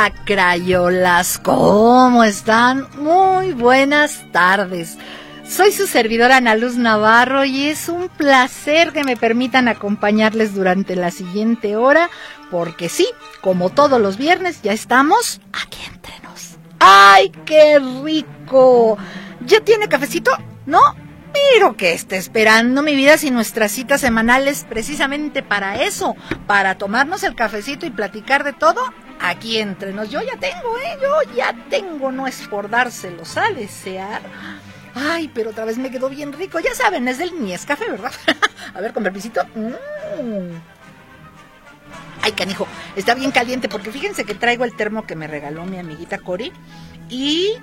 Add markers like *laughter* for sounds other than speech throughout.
Hola, crayolas, ¿cómo están? Muy buenas tardes. Soy su servidora Ana Luz Navarro y es un placer que me permitan acompañarles durante la siguiente hora, porque sí, como todos los viernes, ya estamos aquí entre nos. ¡Ay, qué rico! ¿Ya tiene cafecito? ¿No? Pero que esté esperando mi vida si nuestras citas semanales precisamente para eso, para tomarnos el cafecito y platicar de todo, aquí entre nos. Yo ya tengo, ¿eh? Yo ya tengo, no es por dárselos a desear. Ay, pero otra vez me quedó bien rico. Ya saben, es del café, ¿verdad? *laughs* a ver, con permisito. Mm. Ay, canijo, está bien caliente porque fíjense que traigo el termo que me regaló mi amiguita Cori y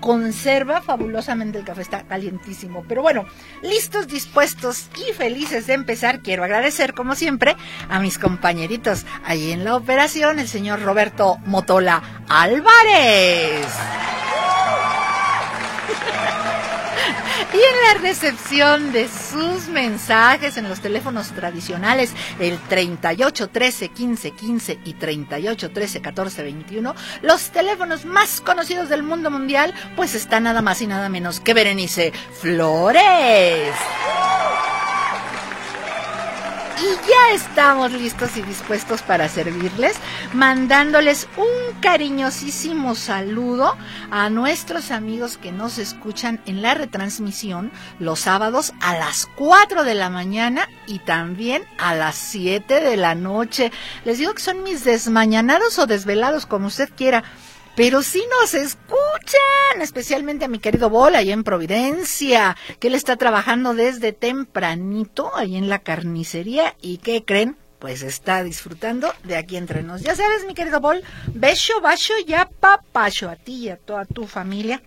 conserva fabulosamente el café, está calientísimo. Pero bueno, listos, dispuestos y felices de empezar, quiero agradecer como siempre a mis compañeritos ahí en la operación, el señor Roberto Motola Álvarez. Y en la recepción de sus mensajes en los teléfonos tradicionales, el 38 13 15 15 y 38 13 14 21, los teléfonos más conocidos del mundo mundial, pues está nada más y nada menos que Berenice Flores. Y ya estamos listos y dispuestos para servirles, mandándoles un cariñosísimo saludo a nuestros amigos que nos escuchan en la retransmisión los sábados a las 4 de la mañana y también a las 7 de la noche. Les digo que son mis desmañanados o desvelados, como usted quiera pero sí nos escuchan, especialmente a mi querido Bol ahí en Providencia, que él está trabajando desde tempranito ahí en la carnicería y ¿qué creen? Pues está disfrutando de aquí entre nos. Ya sabes, mi querido Bol, beso, bacho ya papacho a ti y a toda tu familia.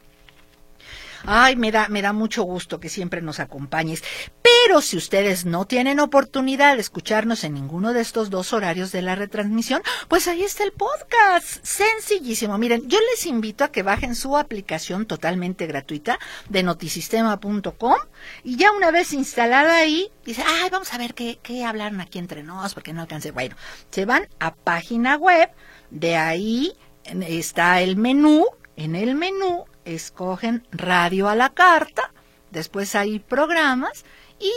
Ay, me da, me da mucho gusto que siempre nos acompañes. Pero si ustedes no tienen oportunidad de escucharnos en ninguno de estos dos horarios de la retransmisión, pues ahí está el podcast. Sencillísimo. Miren, yo les invito a que bajen su aplicación totalmente gratuita de notisistema.com y ya una vez instalada ahí, dice, ay, vamos a ver qué, qué hablaron aquí entre nos, porque no alcancé. Bueno, se van a página web, de ahí está el menú, en el menú escogen radio a la carta, después hay programas y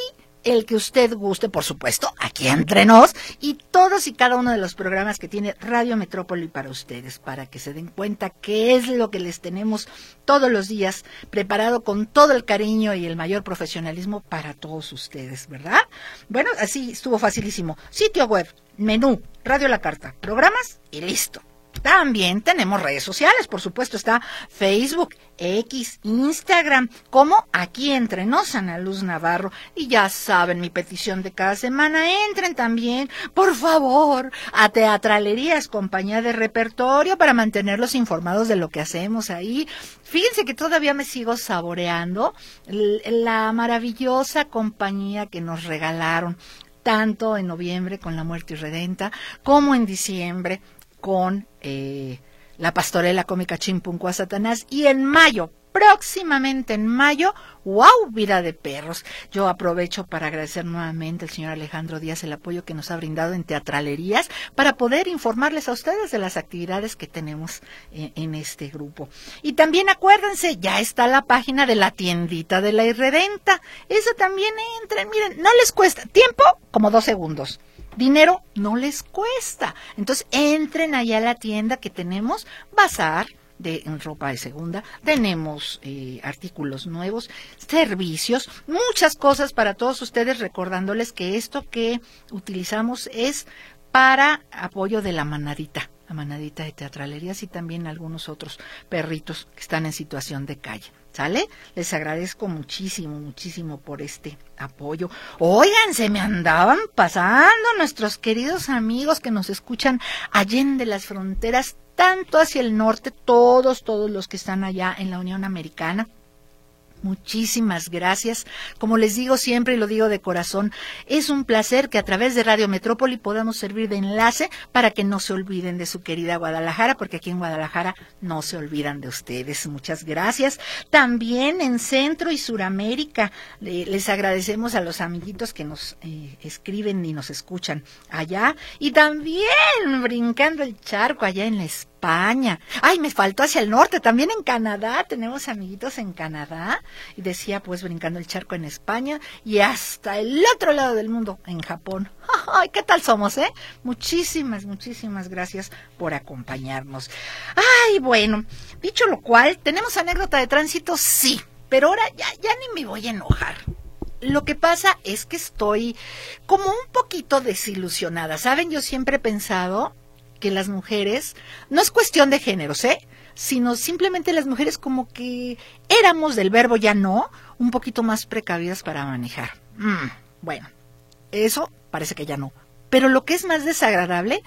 el que usted guste, por supuesto, aquí entre nos, y todos y cada uno de los programas que tiene Radio Metrópoli para ustedes, para que se den cuenta qué es lo que les tenemos todos los días preparado con todo el cariño y el mayor profesionalismo para todos ustedes, ¿verdad? Bueno, así estuvo facilísimo. Sitio web, menú, Radio La Carta, programas y listo. También tenemos redes sociales, por supuesto, está Facebook, X, Instagram, como aquí entre nos, Ana Luz Navarro. Y ya saben mi petición de cada semana, entren también, por favor, a Teatralerías, compañía de repertorio, para mantenerlos informados de lo que hacemos ahí. Fíjense que todavía me sigo saboreando la maravillosa compañía que nos regalaron tanto en noviembre con La Muerte y Redenta, como en diciembre con eh, la pastorela cómica Chimpunco a Satanás y en mayo, próximamente en mayo, wow, vida de perros. Yo aprovecho para agradecer nuevamente al señor Alejandro Díaz el apoyo que nos ha brindado en teatralerías para poder informarles a ustedes de las actividades que tenemos en, en este grupo. Y también acuérdense, ya está la página de la tiendita de la irredenta. Eso también entren, miren, no les cuesta tiempo como dos segundos dinero no les cuesta. Entonces entren allá a la tienda que tenemos, bazar de ropa de segunda, tenemos eh, artículos nuevos, servicios, muchas cosas para todos ustedes, recordándoles que esto que utilizamos es para apoyo de la manadita, la manadita de teatralerías y también algunos otros perritos que están en situación de calle. ¿Sale? Les agradezco muchísimo, muchísimo por este apoyo. Oigan, se me andaban pasando nuestros queridos amigos que nos escuchan allende las fronteras, tanto hacia el norte, todos, todos los que están allá en la Unión Americana, Muchísimas gracias. Como les digo siempre y lo digo de corazón, es un placer que a través de Radio Metrópoli podamos servir de enlace para que no se olviden de su querida Guadalajara, porque aquí en Guadalajara no se olvidan de ustedes. Muchas gracias. También en Centro y Suramérica les agradecemos a los amiguitos que nos eh, escriben y nos escuchan allá. Y también brincando el charco allá en la España. Ay, me faltó hacia el norte, también en Canadá. Tenemos amiguitos en Canadá. Y decía, pues, brincando el charco en España y hasta el otro lado del mundo, en Japón. *laughs* Ay, ¿qué tal somos, eh? Muchísimas, muchísimas gracias por acompañarnos. Ay, bueno, dicho lo cual, ¿tenemos anécdota de tránsito? Sí, pero ahora ya, ya ni me voy a enojar. Lo que pasa es que estoy como un poquito desilusionada. ¿Saben? Yo siempre he pensado que las mujeres, no es cuestión de géneros, ¿eh? sino simplemente las mujeres como que éramos del verbo ya no, un poquito más precavidas para manejar. Mm, bueno, eso parece que ya no. Pero lo que es más desagradable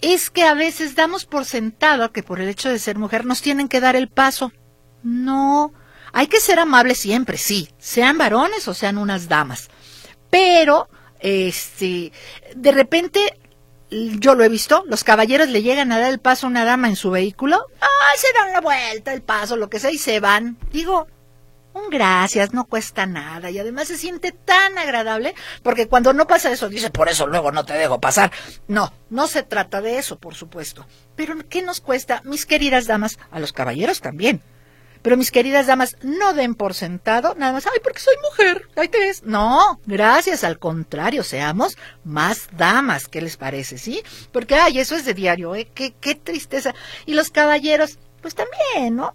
es que a veces damos por sentado que por el hecho de ser mujer nos tienen que dar el paso. No, hay que ser amables siempre, sí, sean varones o sean unas damas. Pero, este, de repente yo lo he visto, los caballeros le llegan a dar el paso a una dama en su vehículo, ay, se dan la vuelta, el paso, lo que sea, y se van. Digo, un gracias, no cuesta nada, y además se siente tan agradable, porque cuando no pasa eso, dice, por eso luego no te dejo pasar. No, no se trata de eso, por supuesto. Pero ¿qué nos cuesta, mis queridas damas? A los caballeros también. Pero mis queridas damas, no den por sentado nada más, ay, porque soy mujer, ahí te ves. No, gracias, al contrario, seamos más damas, ¿qué les parece, sí? Porque, ay, eso es de diario, ¿eh? Qué, qué tristeza. Y los caballeros, pues también, ¿no?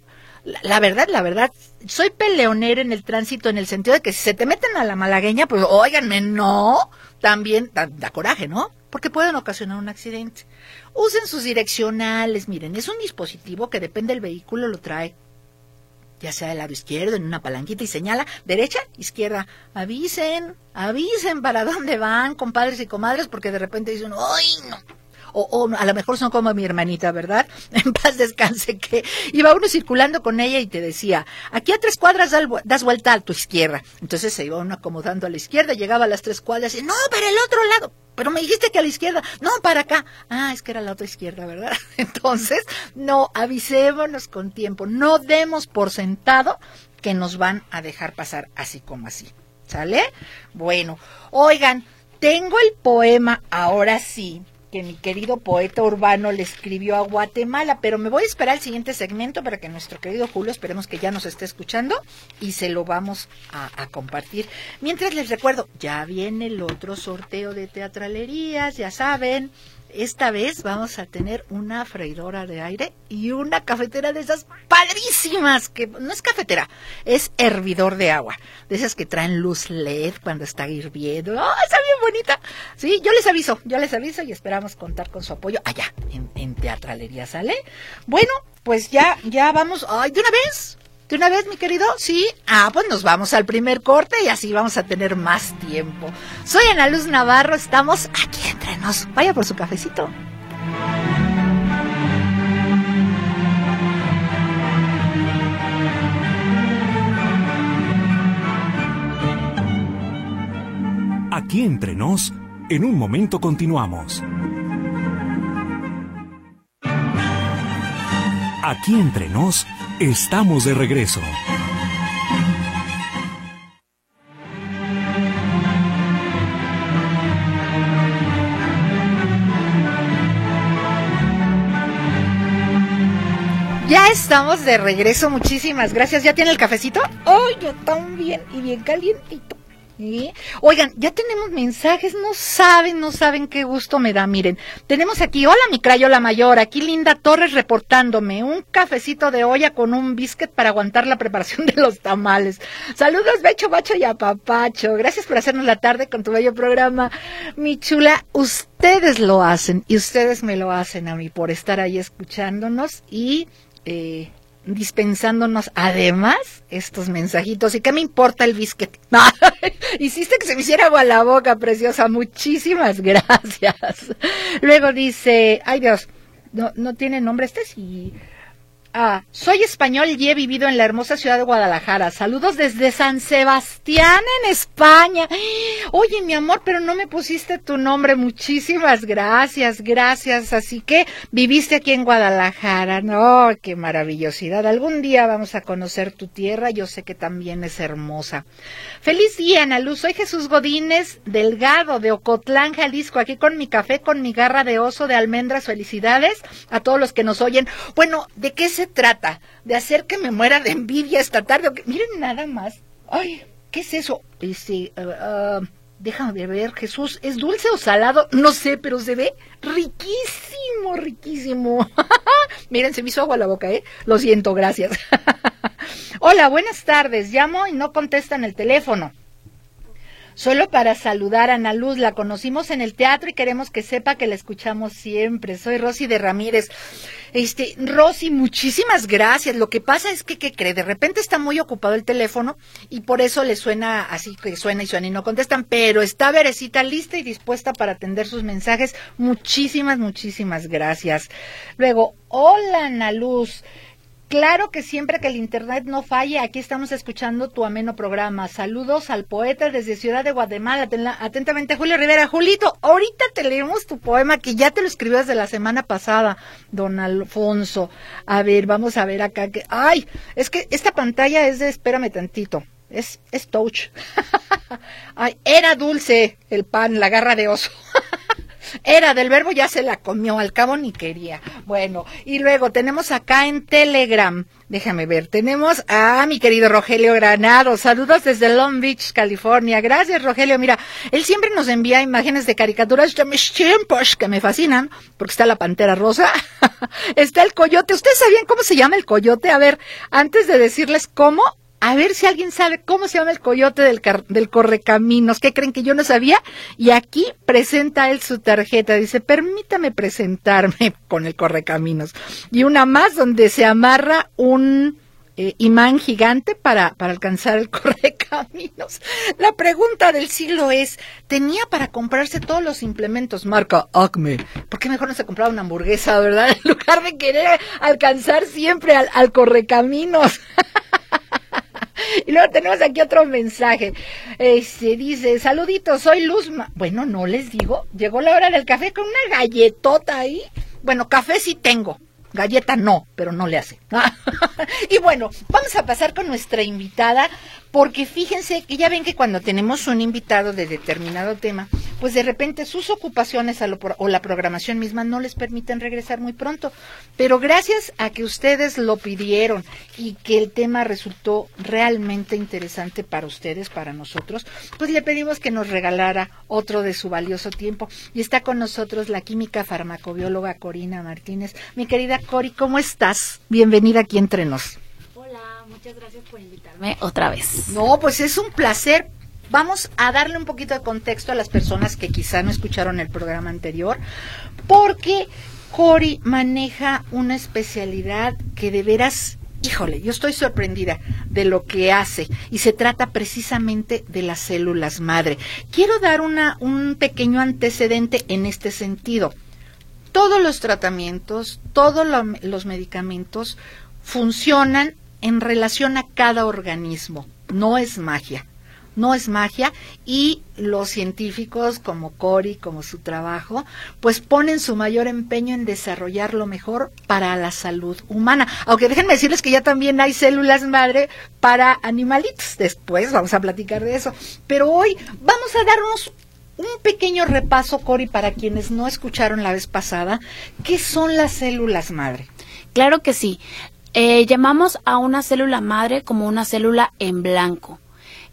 La, verdad, la verdad, soy peleonera en el tránsito en el sentido de que si se te meten a la malagueña, pues óiganme, no, también da, da coraje, ¿no? Porque pueden ocasionar un accidente. Usen sus direccionales, miren, es un dispositivo que depende del vehículo, lo trae ya sea del lado izquierdo, en una palanquita y señala derecha, izquierda. Avisen, avisen para dónde van, compadres y comadres, porque de repente dicen, ¡ay, no! O, o, a lo mejor son como mi hermanita, ¿verdad? *laughs* En paz descanse, que iba uno circulando con ella y te decía, aquí a tres cuadras das vuelta a tu izquierda. Entonces se iba uno acomodando a la izquierda, llegaba a las tres cuadras y, no, para el otro lado pero me dijiste que a la izquierda, no, para acá. Ah, es que era la otra izquierda, ¿verdad? *laughs* Entonces, no, avisémonos con tiempo, no demos por sentado que nos van a dejar pasar así como así. ¿Sale? Bueno, oigan, tengo el poema ahora sí que mi querido poeta urbano le escribió a Guatemala, pero me voy a esperar al siguiente segmento para que nuestro querido Julio, esperemos que ya nos esté escuchando y se lo vamos a, a compartir. Mientras les recuerdo, ya viene el otro sorteo de teatralerías, ya saben, esta vez vamos a tener una freidora de aire y una cafetera de esas padrísimas, que no es cafetera, es hervidor de agua, de esas que traen luz LED cuando está hirviendo. ¡Oh, está bien bonita! Sí, yo les aviso, yo les aviso y esperamos contar con su apoyo allá, en, en Teatralería, ¿sale? Bueno, pues ya, ya vamos, ¡ay, de una vez! ¿De una vez, mi querido? Sí. Ah, pues nos vamos al primer corte y así vamos a tener más tiempo. Soy Ana Luz Navarro, estamos aquí entre nos. Vaya por su cafecito. Aquí entre nos, en un momento continuamos. Aquí entre nos, Estamos de regreso. Ya estamos de regreso, muchísimas gracias. ¿Ya tiene el cafecito? ¡Oh, yo también! Y bien calientito. Oigan, ya tenemos mensajes, no saben, no saben qué gusto me da. Miren, tenemos aquí, hola mi crayola mayor, aquí Linda Torres reportándome, un cafecito de olla con un biscuit para aguantar la preparación de los tamales. Saludos, Becho, Bacho y Apapacho. Gracias por hacernos la tarde con tu bello programa. Mi chula, ustedes lo hacen y ustedes me lo hacen a mí por estar ahí escuchándonos y... Eh, dispensándonos además estos mensajitos. ¿Y qué me importa el biscuit? *laughs* Hiciste que se me hiciera agua la boca, preciosa. Muchísimas *laughs* gracias. Luego dice, ay Dios, no, no tiene nombre este sí. Ah, soy español y he vivido en la hermosa ciudad de Guadalajara. Saludos desde San Sebastián, en España. Oye, mi amor, pero no me pusiste tu nombre. Muchísimas gracias, gracias. Así que viviste aquí en Guadalajara. No, qué maravillosidad. Algún día vamos a conocer tu tierra. Yo sé que también es hermosa. Feliz día, Ana Luz. Soy Jesús Godínez Delgado de Ocotlán, Jalisco. Aquí con mi café, con mi garra de oso de almendras. Felicidades a todos los que nos oyen. Bueno, ¿de qué se se trata? ¿De hacer que me muera de envidia esta tarde? Miren nada más. Ay, ¿qué es eso? Este, uh, déjame ver, Jesús, ¿es dulce o salado? No sé, pero se ve riquísimo, riquísimo. *laughs* Miren, se me hizo agua la boca, ¿eh? Lo siento, gracias. *laughs* Hola, buenas tardes. Llamo y no contestan el teléfono. Solo para saludar a Ana Luz, la conocimos en el teatro y queremos que sepa que la escuchamos siempre. Soy Rosy de Ramírez. Este, Rosy, muchísimas gracias. Lo que pasa es que, ¿qué cree? De repente está muy ocupado el teléfono y por eso le suena así que suena y suena y no contestan, pero está Verecita lista y dispuesta para atender sus mensajes. Muchísimas, muchísimas gracias. Luego, hola Ana Luz. Claro que siempre que el Internet no falle, aquí estamos escuchando tu ameno programa. Saludos al poeta desde Ciudad de Guatemala. Atentamente, Julio Rivera. Julito, ahorita te leemos tu poema que ya te lo escribió desde la semana pasada, don Alfonso. A ver, vamos a ver acá. Que... Ay, es que esta pantalla es de espérame tantito. Es, es touch. *laughs* Ay, era dulce el pan, la garra de oso. Era del verbo, ya se la comió, al cabo ni quería. Bueno, y luego tenemos acá en Telegram, déjame ver, tenemos a mi querido Rogelio Granado. Saludos desde Long Beach, California. Gracias, Rogelio. Mira, él siempre nos envía imágenes de caricaturas de mis que me fascinan, porque está la pantera rosa, *laughs* está el coyote. ¿Ustedes sabían cómo se llama el coyote? A ver, antes de decirles cómo, a ver si alguien sabe cómo se llama el coyote del, del correcaminos. ¿Qué creen que yo no sabía? Y aquí presenta él su tarjeta. Dice, permítame presentarme *laughs* con el correcaminos. Y una más donde se amarra un eh, imán gigante para, para alcanzar el *laughs* correcaminos. La pregunta del siglo es, ¿tenía para comprarse todos los implementos marca Acme? ¿Por qué mejor no se compraba una hamburguesa, verdad? *laughs* En lugar de querer alcanzar siempre al, al correcaminos. *laughs* Y luego tenemos aquí otro mensaje. Se dice, saluditos, soy Luzma. Bueno, no les digo, llegó la hora del café con una galletota ahí. Bueno, café sí tengo, galleta no, pero no le hace. *laughs* y bueno, vamos a pasar con nuestra invitada porque fíjense que ya ven que cuando tenemos un invitado de determinado tema, pues de repente sus ocupaciones o la programación misma no les permiten regresar muy pronto. Pero gracias a que ustedes lo pidieron y que el tema resultó realmente interesante para ustedes, para nosotros, pues le pedimos que nos regalara otro de su valioso tiempo. Y está con nosotros la química farmacobióloga Corina Martínez. Mi querida Cori, ¿cómo estás? Bienvenida aquí entre nos. Muchas gracias por invitarme otra vez. No, pues es un placer. Vamos a darle un poquito de contexto a las personas que quizá no escucharon el programa anterior, porque Cori maneja una especialidad que de veras híjole, yo estoy sorprendida de lo que hace y se trata precisamente de las células madre. Quiero dar una, un pequeño antecedente en este sentido. Todos los tratamientos, todos los medicamentos funcionan en relación a cada organismo. No es magia, no es magia y los científicos como Cori, como su trabajo, pues ponen su mayor empeño en desarrollar lo mejor para la salud humana. Aunque déjenme decirles que ya también hay células madre para animalitos. Después vamos a platicar de eso. Pero hoy vamos a darnos un pequeño repaso, Cori, para quienes no escucharon la vez pasada, ¿qué son las células madre? Claro que sí. Eh, llamamos a una célula madre como una célula en blanco.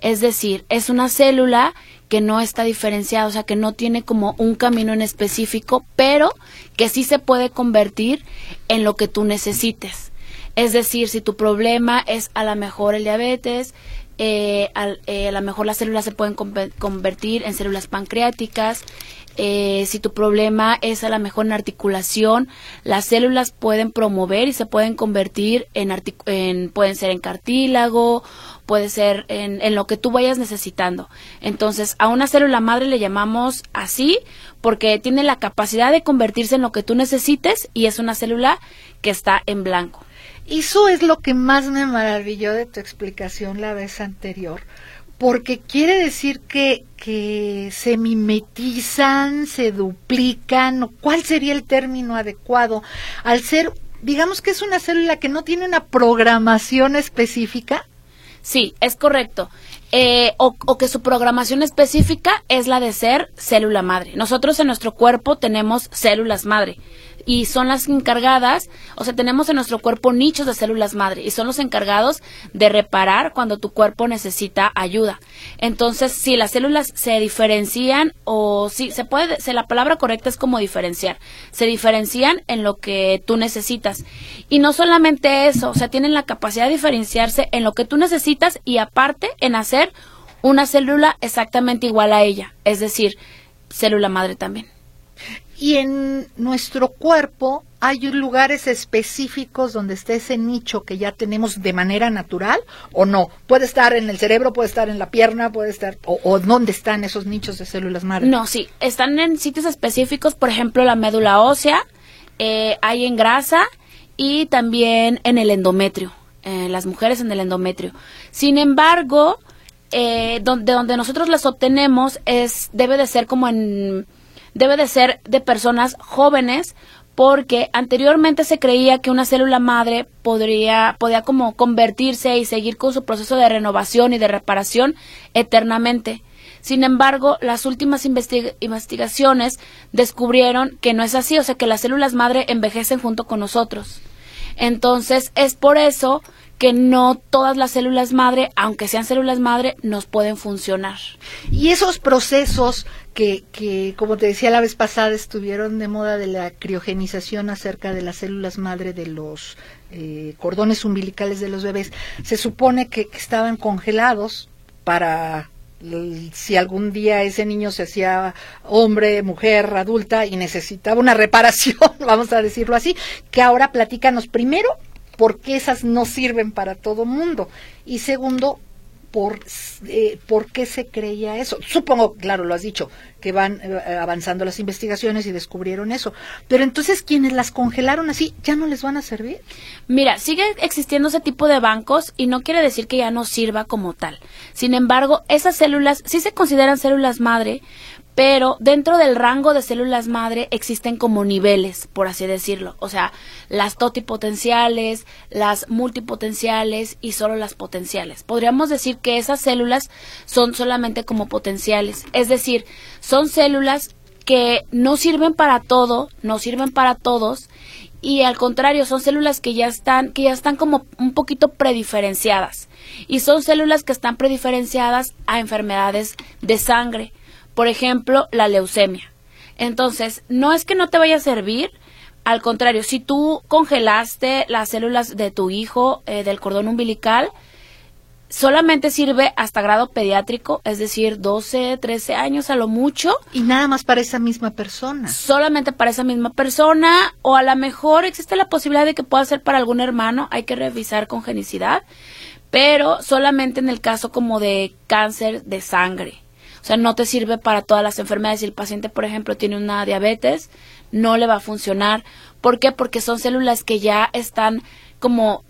Es decir, es una célula que no está diferenciada, o sea, que no tiene como un camino en específico, pero que sí se puede convertir en lo que tú necesites. Es decir, si tu problema es a lo mejor el diabetes, eh, eh, a lo mejor las células se pueden convertir en células pancreáticas. Eh, si tu problema es a lo mejor en articulación, las células pueden promover y se pueden convertir en, en pueden ser en cartílago, puede ser en, en, lo que tú vayas necesitando. Entonces, a una célula madre le llamamos así porque tiene la capacidad de convertirse en lo que tú necesites y es una célula que está en blanco. Eso es lo que más me maravilló de tu explicación la vez anterior, porque quiere decir que, que se mimetizan, se duplican, ¿cuál sería el término adecuado? Al ser, digamos que es una célula que no tiene una programación específica. Sí, es correcto. Eh, o, o, que su programación específica es la de ser célula madre. Nosotros en nuestro cuerpo tenemos células madre y son las encargadas, o sea, tenemos en nuestro cuerpo nichos de células madre y son los encargados de reparar cuando tu cuerpo necesita ayuda. Entonces, si las células se diferencian o si se puede, si la palabra correcta es como diferenciar, se diferencian en lo que tú necesitas. Y no solamente eso, o sea, tienen la capacidad de diferenciarse en lo que tú necesitas y aparte en hacer una célula exactamente igual a ella, es decir, célula madre también. Y en nuestro cuerpo hay lugares específicos donde está ese nicho que ya tenemos de manera natural o no. Puede estar en el cerebro, puede estar en la pierna, puede estar o, dónde están esos nichos de células madre. No, sí, están en sitios específicos, por ejemplo, la médula ósea, eh, hay en grasa y también en el endometrio, eh, las mujeres en el endometrio. Sin embargo, eh, donde, donde nosotros las obtenemos es debe de ser como en debe de ser de personas jóvenes porque anteriormente se creía que una célula madre podría podía como convertirse y seguir con su proceso de renovación y de reparación eternamente. Sin embargo, las últimas investigaciones descubrieron que no es así, o sea que las células madre envejecen junto con nosotros. Entonces, es por eso que no todas las células madre, aunque sean células madre, nos pueden funcionar. Y esos procesos que, que, como te decía la vez pasada, estuvieron de moda de la criogenización acerca de las células madre de los eh, cordones umbilicales de los bebés, se supone que, estaban congelados para si algún día ese niño se hacía hombre, mujer, adulta y necesitaba una reparación, *laughs* vamos a decirlo así, que ahora platícanos primero porque esas no sirven para todo mundo. Y segundo, por, eh, por qué se creía eso. Supongo, claro, lo has dicho, que van eh, avanzando las investigaciones y descubrieron eso. Pero entonces, quienes las congelaron así, ¿ya no les van a servir? Mira, sigue existiendo ese tipo de bancos y no quiere decir que ya no sirva como tal. Sin embargo, esas células sí se consideran células madre, pero dentro del rango de células madre existen como niveles, por así decirlo. O sea, las totipotenciales, las multipotenciales y solo las potenciales. Podríamos decir que esas células son solamente como potenciales. Es decir, son células que no sirven para todo, no sirven para todos y al contrario son células que ya están que ya están como un poquito prediferenciadas y son células que están prediferenciadas a enfermedades de sangre por ejemplo, la leucemia. Entonces, no es que no te vaya a servir, al contrario, si tú congelaste las células de tu hijo eh, del cordón umbilical, solamente sirve hasta grado pediátrico, es decir, 12, 13 años a lo mucho. Y nada más para esa misma persona. Solamente para esa misma persona, o a lo mejor existe la posibilidad de que pueda ser para algún hermano, hay que revisar con genicidad, pero solamente en el caso como de cáncer de sangre. O sea, no te sirve para todas las enfermedades. Si el paciente, por ejemplo, tiene una diabetes, no le va a funcionar. ¿Por qué? Porque son células que ya están como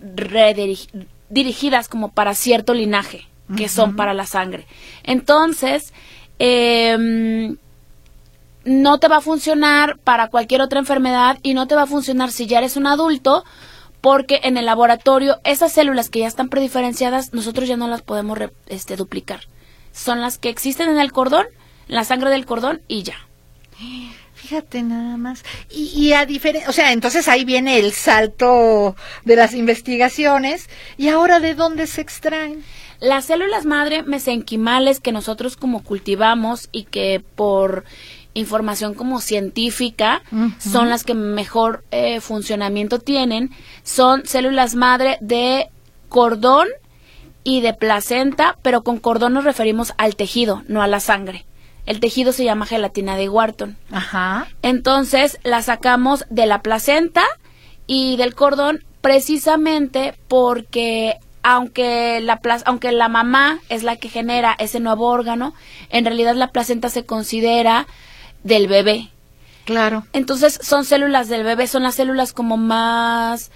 dirigidas como para cierto linaje, que son para la sangre. Entonces, em, no te va a funcionar para cualquier otra enfermedad y no te va a funcionar si ya eres un adulto, porque en el laboratorio esas células que ya están prediferenciadas, nosotros ya no las podemos este, duplicar son las que existen en el cordón, la sangre del cordón y ya. Fíjate nada más. Y, a diferencia, o sea, entonces ahí viene el salto de las investigaciones. ¿Y ahora de dónde se extraen? Las células madre mesenquimales que nosotros como cultivamos y que por información como científica son las que mejor eh, funcionamiento tienen, son células madre de cordón y de placenta, pero con cordón nos referimos al tejido, no a la sangre. El tejido se llama gelatina de Wharton. Ajá. Entonces la sacamos de la placenta y del cordón precisamente porque aunque la, aunque la mamá es la que genera ese nuevo órgano, en realidad la placenta se considera del bebé. Claro. Entonces son células del bebé, son las células como más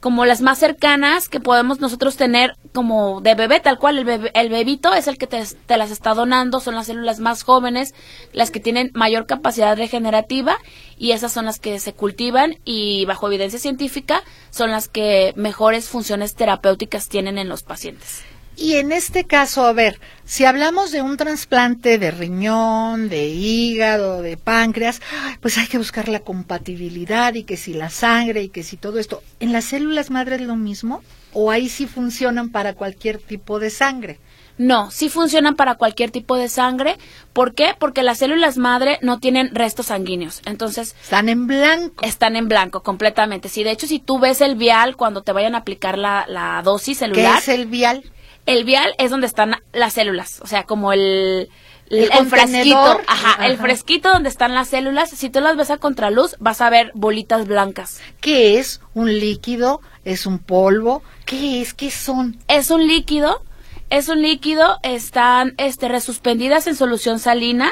como las más cercanas que podemos nosotros tener como de bebé, tal cual el, el bebito es el que te, te, las está donando, son las células más jóvenes, las que tienen mayor capacidad regenerativa y esas son las que se cultivan y bajo evidencia científica son las que mejores funciones terapéuticas tienen en los pacientes. Y en este caso, a ver, si hablamos de un trasplante de riñón, de hígado, de páncreas, pues hay que buscar la compatibilidad y que si la sangre y que si todo esto. ¿En las células madre es lo mismo? ¿O ahí sí funcionan para cualquier tipo de sangre? No, sí funcionan para cualquier tipo de sangre. ¿Por qué? Porque las células madre no tienen restos sanguíneos. Entonces. Están en blanco. Están en blanco, completamente. Sí, de hecho, si tú ves el vial cuando te vayan a aplicar la, la dosis celular. ¿Qué es el vial? El vial es donde están las células, o sea, como el, el, fresquito, ajá, el fresquito donde están las células, si tú las ves a contraluz, vas a ver bolitas blancas. ¿Qué es? ¿Un líquido? ¿Es un polvo? ¿Qué es? ¿Qué son? Es un líquido, es un líquido, están este resuspendidas en solución salina.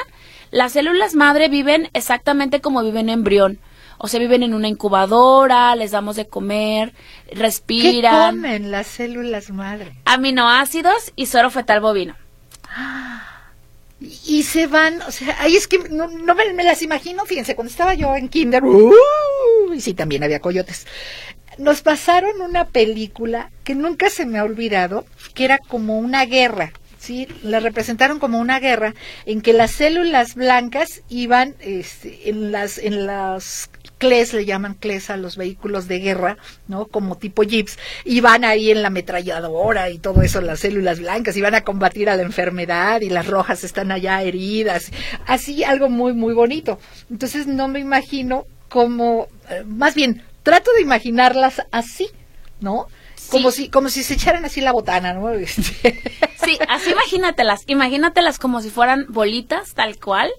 Las células madre viven exactamente como vive un embrión o se viven en una incubadora, les damos de comer, respiran. ¿Qué comen las células madre? Aminoácidos y suero fetal bovino. *gasps* Y se van, o sea, ahí es que no, me, las imagino, fíjense, cuando estaba yo en kinder, y sí, también había coyotes, nos pasaron una película que nunca se me ha olvidado, que era como una guerra, ¿sí? La representaron como una guerra en que las células blancas iban este, en las en las CLES, le llaman CLES a los vehículos de guerra, ¿no? Como tipo jeeps, y van ahí en la ametralladora y todo eso, las células blancas, y van a combatir a la enfermedad, y las rojas están allá heridas, así algo muy, muy bonito. Entonces no me imagino como, eh, más bien, trato de imaginarlas así, ¿no? Como si, como si se echaran así la botana, ¿no? Este. *laughs* Sí, así imagínatelas, imagínatelas como si fueran bolitas, tal cual,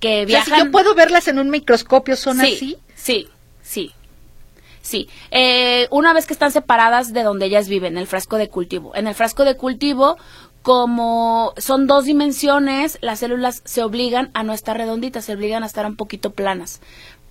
que viajan. yo puedo verlas en un microscopio, ¿son así? Sí, sí. Sí, eh, una vez que están separadas de donde ellas viven, en el frasco de cultivo. En el frasco de cultivo, como son dos dimensiones, las células se obligan a no estar redonditas, se obligan a estar un poquito planas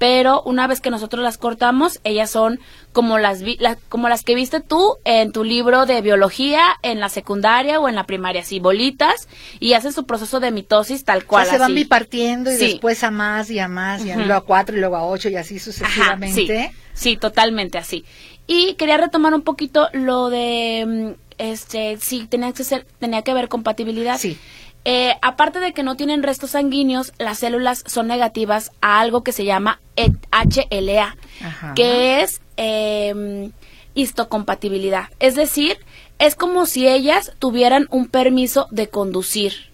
pero una vez que nosotros las cortamos, ellas son como las, como las que viste tú en tu libro de biología en la secundaria o en la primaria, así bolitas y hacen su proceso de mitosis tal cual. se van bipartiendo y después a más y a más y luego a cuatro y luego a ocho y así sucesivamente. sí, totalmente así. Y quería retomar un poquito lo de mm, este sí tenía que ser tenía que ver compatibilidad. Sí. Eh, aparte de que no tienen restos sanguíneos, las células son negativas a algo que se llama HLA, que es eh, histocompatibilidad. Es decir, es como si ellas tuvieran un permiso de conducir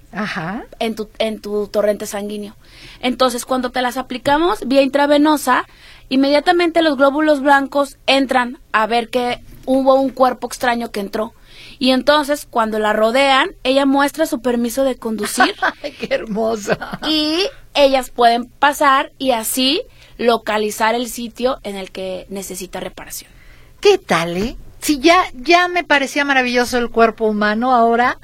En, tu, en tu torrente sanguíneo. Entonces, cuando te las aplicamos vía intravenosa, inmediatamente los glóbulos blancos entran a ver que hubo un cuerpo extraño que entró y entonces, cuando la rodean, ella muestra su permiso de conducir. *laughs* ¡Qué hermosa! Y ellas pueden pasar y así localizar el sitio en el que necesita reparación. ¿Qué tal, eh? Si ya, ya me parecía maravilloso el cuerpo humano, ahora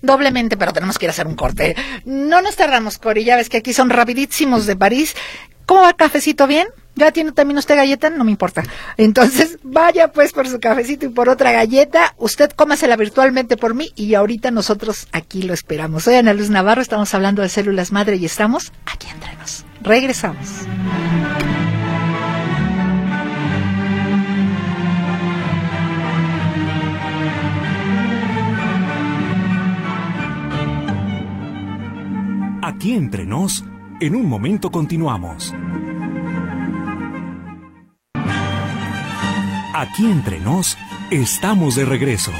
doblemente, pero tenemos que ir a hacer un corte. No nos tardamos, Cori, ya ves que aquí son rapidísimos de París. ¿Cómo va cafecito? ¿Bien? ¿Ya tiene también usted galleta? No me importa. Entonces, *laughs* vaya pues por su cafecito y por otra galleta. Usted cómasela virtualmente por mí y ahorita nosotros aquí lo esperamos. Soy Ana Luz Navarro, estamos hablando de células madre y estamos aquí entre nos. Regresamos. Aquí entre nos en un momento continuamos. Aquí entre nos, estamos de regreso.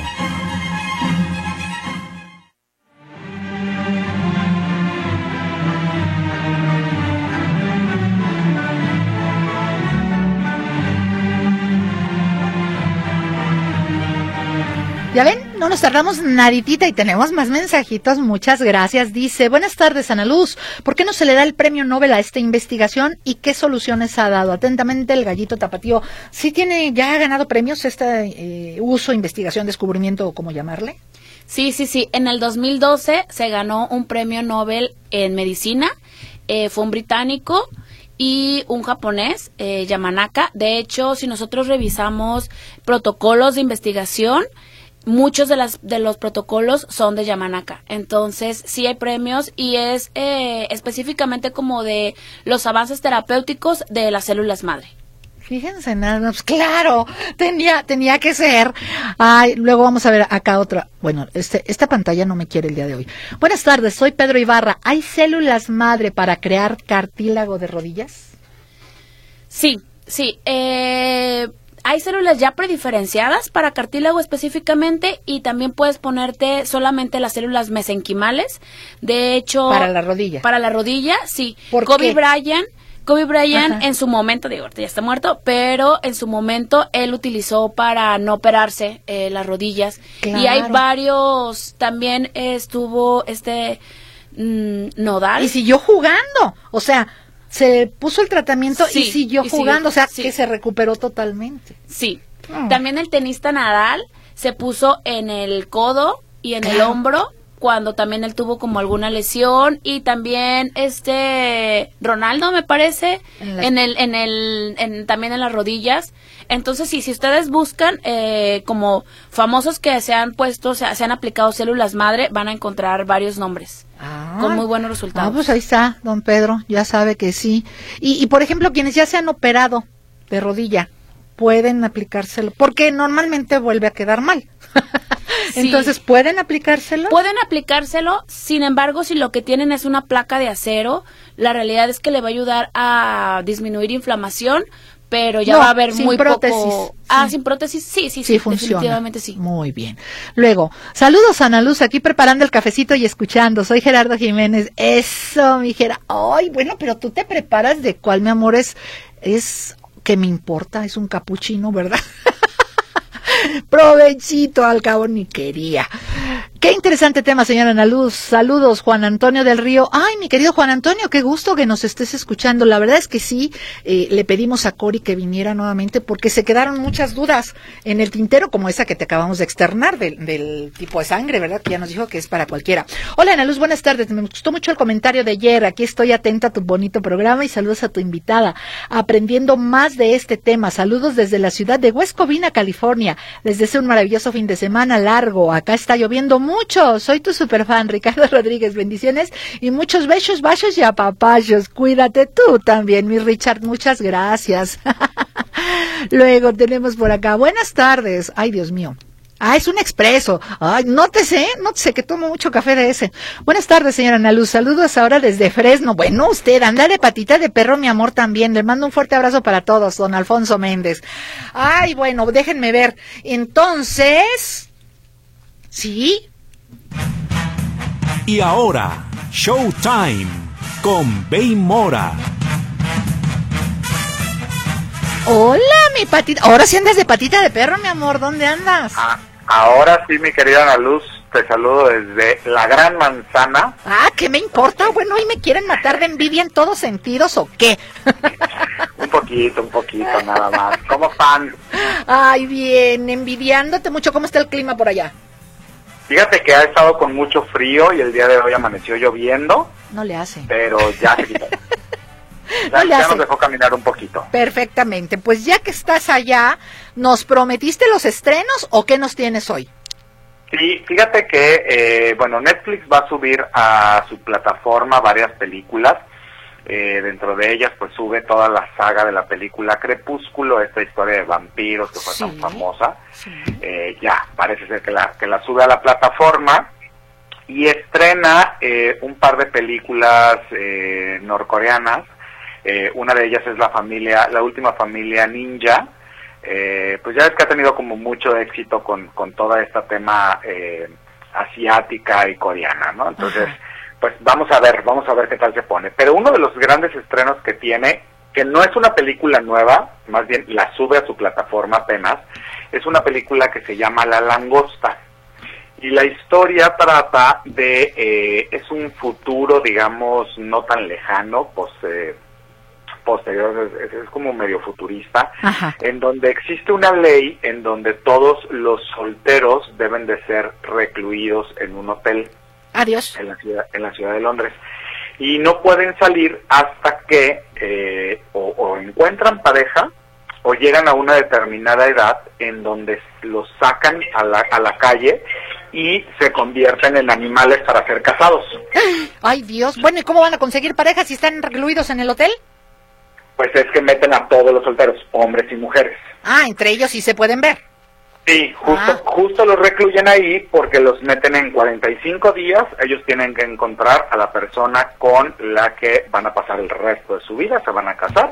¿Ya ven? no nos tardamos naditita y tenemos más mensajitos. Muchas gracias. Dice, buenas tardes, Ana Luz. ¿Por qué no se le da el premio Nobel a esta investigación y qué soluciones ha dado? Atentamente, el gallito tapatío. ¿Sí tiene, ya ha ganado premios este eh, uso, investigación, descubrimiento o cómo llamarle? Sí, sí, sí. En el 2012 se ganó un premio Nobel en medicina. Eh, fue un británico y un japonés, eh, Yamanaka. De hecho, si nosotros revisamos protocolos de investigación, muchos de, las, de los protocolos son de Yamanaka. Entonces, sí hay premios y es eh, específicamente como de los avances terapéuticos de las células madre. Fíjense nada, pues claro, tenía, tenía que ser. Ay, luego vamos a ver acá otra. Bueno, este, esta pantalla no me quiere el día de hoy. Buenas tardes, soy Pedro Ibarra. ¿Hay células madre para crear cartílago de rodillas? Sí, sí. Eh, hay células ya prediferenciadas para cartílago específicamente y también puedes ponerte solamente las células mesenquimales. De hecho, para la rodilla. Para la rodilla, sí. ¿Por Kobe qué? Bryant Kobe Bryant en su momento, digo, ya está muerto, pero en su momento él utilizó para no operarse eh, las rodillas. Y hay varios, también estuvo este mm, Nodal. Y siguió jugando. O sea, se puso el tratamiento y siguió y siguió- jugando. o sea, sí. que se recuperó totalmente. Sí. Ah. También el tenista Nadal se puso en el codo y en el hombro cuando también él tuvo como alguna lesión y también este Ronaldo me parece En el en el en, también en las rodillas entonces sí si ustedes buscan eh, como famosos que se han puesto se, se han aplicado células madre van a encontrar varios nombres Ah. con muy buenos resultados Ah, pues ahí está, don Pedro, ya sabe que sí. Y, y por ejemplo, quienes ya se han operado de rodilla, pueden aplicárselo, porque normalmente vuelve a quedar mal. *laughs* Sí. Entonces, ¿pueden aplicárselo? Pueden aplicárselo, sin embargo, si lo que tienen es una placa de acero, la realidad es que le va a ayudar a disminuir inflamación, pero ya No, va a haber sin muy prótesis, poco. Ah, sí. sin prótesis, sí, sí, sí, Sí, funciona. definitivamente sí. Muy bien. Luego, saludos Ana Luz, aquí preparando el cafecito y escuchando. Soy Gerardo Jiménez. Eso, mi Gera. Ay, bueno, pero tú te preparas de cuál, mi amor, es, es que me importa, es un capuchino, ¿verdad? *laughs* Provechito, al cabo ni quería. Qué interesante tema, señora Ana Luz. Saludos, Juan Antonio del Río. Ay, mi querido Juan Antonio, qué gusto que nos estés escuchando. La verdad es que sí, eh, le pedimos a Cori que viniera nuevamente porque se quedaron muchas dudas en el tintero, como esa que te acabamos de externar del, del tipo de sangre, ¿verdad? Que ya nos dijo que es para cualquiera. Hola, Ana Luz, buenas tardes. Me gustó mucho el comentario de ayer. Aquí estoy atenta a tu bonito programa y saludos a tu invitada. Aprendiendo más de este tema. Saludos desde la ciudad de West Covina, California. Les deseo un maravilloso fin de semana largo. Acá está lloviendo mucho. Soy tu superfan, *laughs* Ricardo Rodríguez. Bendiciones y muchos besos, vasos y apapachos. Cuídate tú también, mi Richard. Muchas gracias. *laughs* Luego tenemos por acá. Buenas tardes. Ay, Dios mío. Ah, es un expreso. Ay, nótese, nótese que tomo mucho café de ese. Buenas tardes, señora Ana Luz. Saludos ahora desde Fresno. Bueno, usted anda de patita de perro, mi amor, también. Le mando un fuerte abrazo para todos, don Alfonso Méndez. Ay, bueno, déjenme ver. Entonces, ¿sí? Y ahora, Showtime con Bey Mora. Hola, mi patita. Ahora sí andas de patita de perro, mi amor. ¿Dónde andas? Ah, ahora sí, mi querida Ana Luz, te saludo desde la Gran Manzana. Ah, ¿qué me importa? Bueno, ¿y me quieren matar de envidia en todos sentidos o qué? *laughs* Un poquito, un poquito nada más. ¿Cómo están? Ay, bien, envidiándote mucho. ¿Cómo está el clima por allá? Fíjate que ha estado con mucho frío y el día de hoy amaneció lloviendo, No le hace. pero ya se quitó. *laughs* Ya, No le ya hace. nos dejó caminar un poquito. Perfectamente. Pues ya que estás allá, ¿nos prometiste los estrenos o qué nos tienes hoy? Sí, fíjate que, eh, bueno, Netflix va a subir a su plataforma varias películas. Eh, dentro de ellas, pues sube toda la saga de la película Crepúsculo, esta historia de vampiros que fue tan Sí. famosa. Eh, ya, parece ser que la, que la sube a la plataforma y estrena eh, un par de películas eh, norcoreanas. Eh, una de ellas es la familia, la última familia ninja. Eh, pues ya ves que ha tenido como mucho éxito con, con toda esta tema eh, asiática y coreana, ¿no? Entonces, Ajá. Pues vamos a ver, vamos a ver qué tal se pone. Pero uno de los grandes estrenos que tiene, que no es una película nueva, más bien la sube a su plataforma apenas, es una película que se llama La Langosta. Y la historia trata de, eh, es un futuro, digamos, no tan lejano, pues, eh, posterior, es, es, como medio futurista, Ajá. en donde existe una ley en donde todos los solteros deben de ser recluidos en un hotel Adiós. en la ciudad, en la ciudad de Londres. Y no pueden salir hasta que eh, o, o encuentran pareja o llegan a una determinada edad en donde los sacan a la, a la calle y se convierten en animales para ser cazados. Ay, Dios. Bueno, ¿y cómo van a conseguir pareja si están recluidos en el hotel? Pues es que meten a todos los solteros, hombres y mujeres. Ah, entre ellos sí se pueden ver. Sí, justo, Ah. justo los recluyen ahí porque los meten en 45 días. Ellos tienen que encontrar a la persona con la que van a pasar el resto de su vida, se van a casar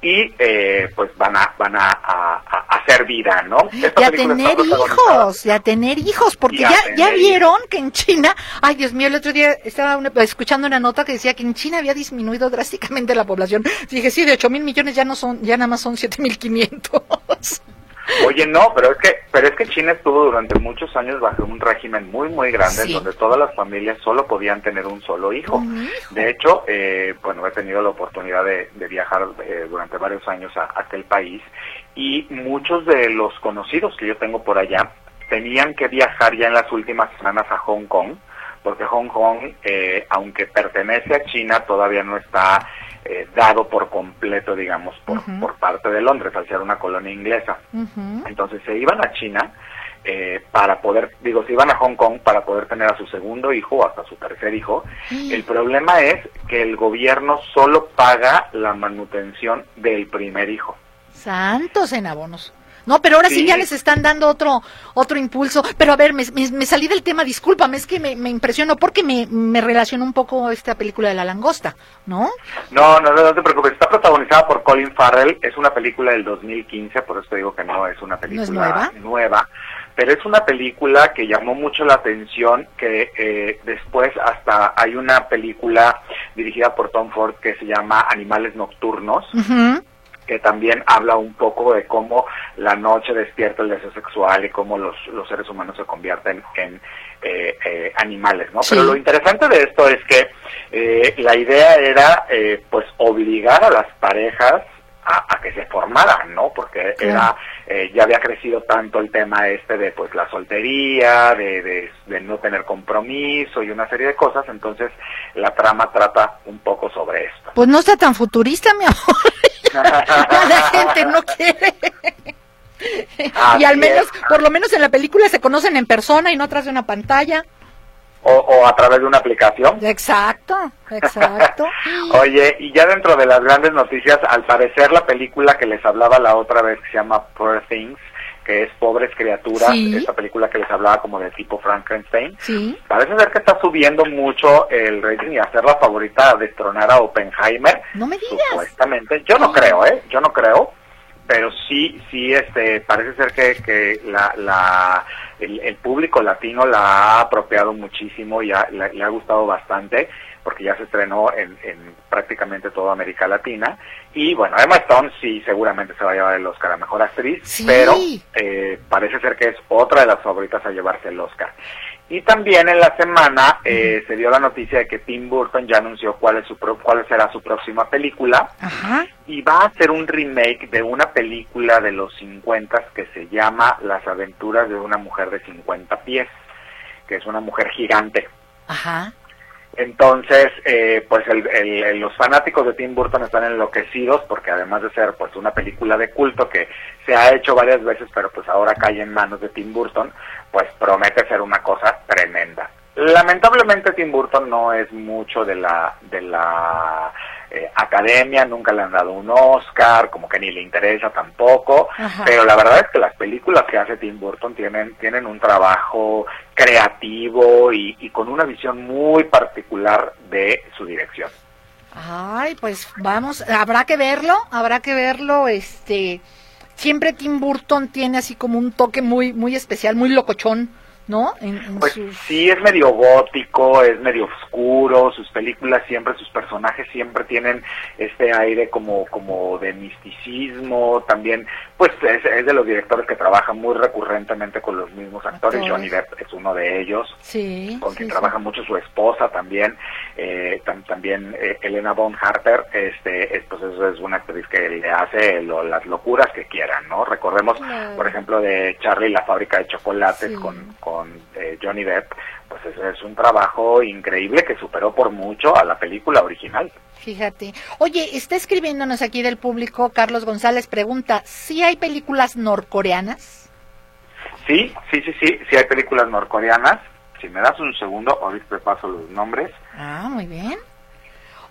y eh, pues van a van a, a- a hacer vida, ¿no? *gasps* Esta Y a tener hijos, y a tener hijos, porque ya, ya vieron que en China, ay Dios mío, el otro día estaba una- escuchando una nota que decía que en China había disminuido drásticamente la población. Dije, sí, de 8 mil millones ya no son, ya nada más son 7 mil 500. *laughs* Oye, no, pero es que pero es que China estuvo durante muchos años bajo un régimen muy muy grande Sí. en donde todas las familias solo podían tener un solo hijo. Un hijo. De hecho, eh, bueno, he tenido la oportunidad de, de viajar eh, durante varios años a, a aquel país y muchos de los conocidos que yo tengo por allá tenían que viajar ya en las últimas semanas a Hong Kong, porque Hong Kong, eh, aunque pertenece a China, todavía no está eh, dado por completo, digamos, por, por parte de Londres, al ser una colonia inglesa. Entonces se iban a China eh, para poder, digo, se iban a Hong Kong para poder tener a su segundo hijo o hasta su tercer hijo. El problema es que el gobierno solo paga la manutención del primer hijo. Santos en abonos. No, pero ahora sí. Sí. ya les están dando otro otro impulso. Pero a ver, me, me- me salí del tema, discúlpame, es que me, me impresionó porque me, me relacionó un poco esta película de la langosta, ¿no? No, no, no, no te preocupes. Está protagonizada por Colin Farrell. Es una película del 2015, por eso digo que no es una película nueva? nueva, Pero es una película que llamó mucho la atención, que eh, después hasta hay una película dirigida por Tom Ford que se llama Animales Nocturnos. Ujú. Que también habla un poco de cómo la noche despierta el deseo sexual y cómo los, los seres humanos se convierten en eh, eh, animales, ¿no? Sí. Pero lo interesante de esto es que eh, la idea era, eh, pues, obligar a las parejas a, a que se formaran, ¿no? Porque era, eh, ya había crecido tanto el tema este de, pues, la soltería, de, de, de no tener compromiso y una serie de cosas, entonces la trama trata un poco sobre esto. Pues no está tan futurista, mi amor. *laughs* La gente no quiere. y al menos, es. por lo menos en la película se conocen en persona y no atrás de una pantalla. O, o a través de una aplicación. Exacto, exacto. *laughs* Oye, y ya dentro de las grandes noticias, al parecer la película que les hablaba la otra vez que se llama Poor Things, que es Pobres Criaturas, Sí. esta película que les hablaba como de tipo Frankenstein, Sí. parece ser que está subiendo mucho el rating y a ser la favorita de destronar a Oppenheimer, No me digas. supuestamente. Yo no creo, ¿eh? Yo no creo, pero sí, sí, este, parece ser que, que la, la, el, el público latino la ha apropiado muchísimo y ha- le, le ha gustado bastante porque ya se estrenó en, en prácticamente toda América Latina y bueno, Emma Stone sí seguramente se va a llevar el Oscar a Mejor Actriz, Sí. pero eh, parece ser que es otra de las favoritas a llevarse el Oscar. Y también en la semana eh, se dio la noticia de que Tim Burton ya anunció cuál, es su pro- cuál será su próxima película Ajá. y va a hacer un remake de una película de los 50 que se llama Las aventuras de una mujer de 50 pies, que es una mujer gigante. Ajá. Entonces, eh, pues el- el- los fanáticos de Tim Burton están enloquecidos porque además de ser pues una película de culto que se ha hecho varias veces, pero pues ahora cae en manos de Tim Burton, pues promete ser una cosa tremenda. Lamentablemente Tim Burton no es mucho de la de la eh, academia, nunca le han dado un Oscar, como que ni le interesa tampoco, Ajá. pero la verdad es que las películas que hace Tim Burton tienen tienen un trabajo creativo y, y con una visión muy particular de su dirección. Ay, pues vamos, habrá que verlo, habrá que verlo, este, siempre Tim Burton tiene así como un toque muy, muy especial, muy locochón, ¿no? En, pues sí, es medio gótico, es medio oscuro, sus películas siempre, sus personajes siempre tienen este aire como, como de misticismo, también, pues es, de los directores que trabajan muy recurrentemente con los mismos actores, Johnny Depp es uno de ellos, sí, con quien trabaja mucho su esposa también, eh, también eh, Elena Von Harper, este, es, pues es una actriz que le hace las locuras que quieran, ¿no? Recordemos, por ejemplo, de Charlie la fábrica de chocolates con con eh, Johnny Depp, pues es, un trabajo increíble que superó por mucho a la película original. Fíjate. Oye, está escribiéndonos aquí del público, Carlos González pregunta, ¿si hay películas norcoreanas? Sí, sí, sí, sí, sí hay películas norcoreanas. Si me das un segundo, ahorita te paso los nombres. Ah, muy bien.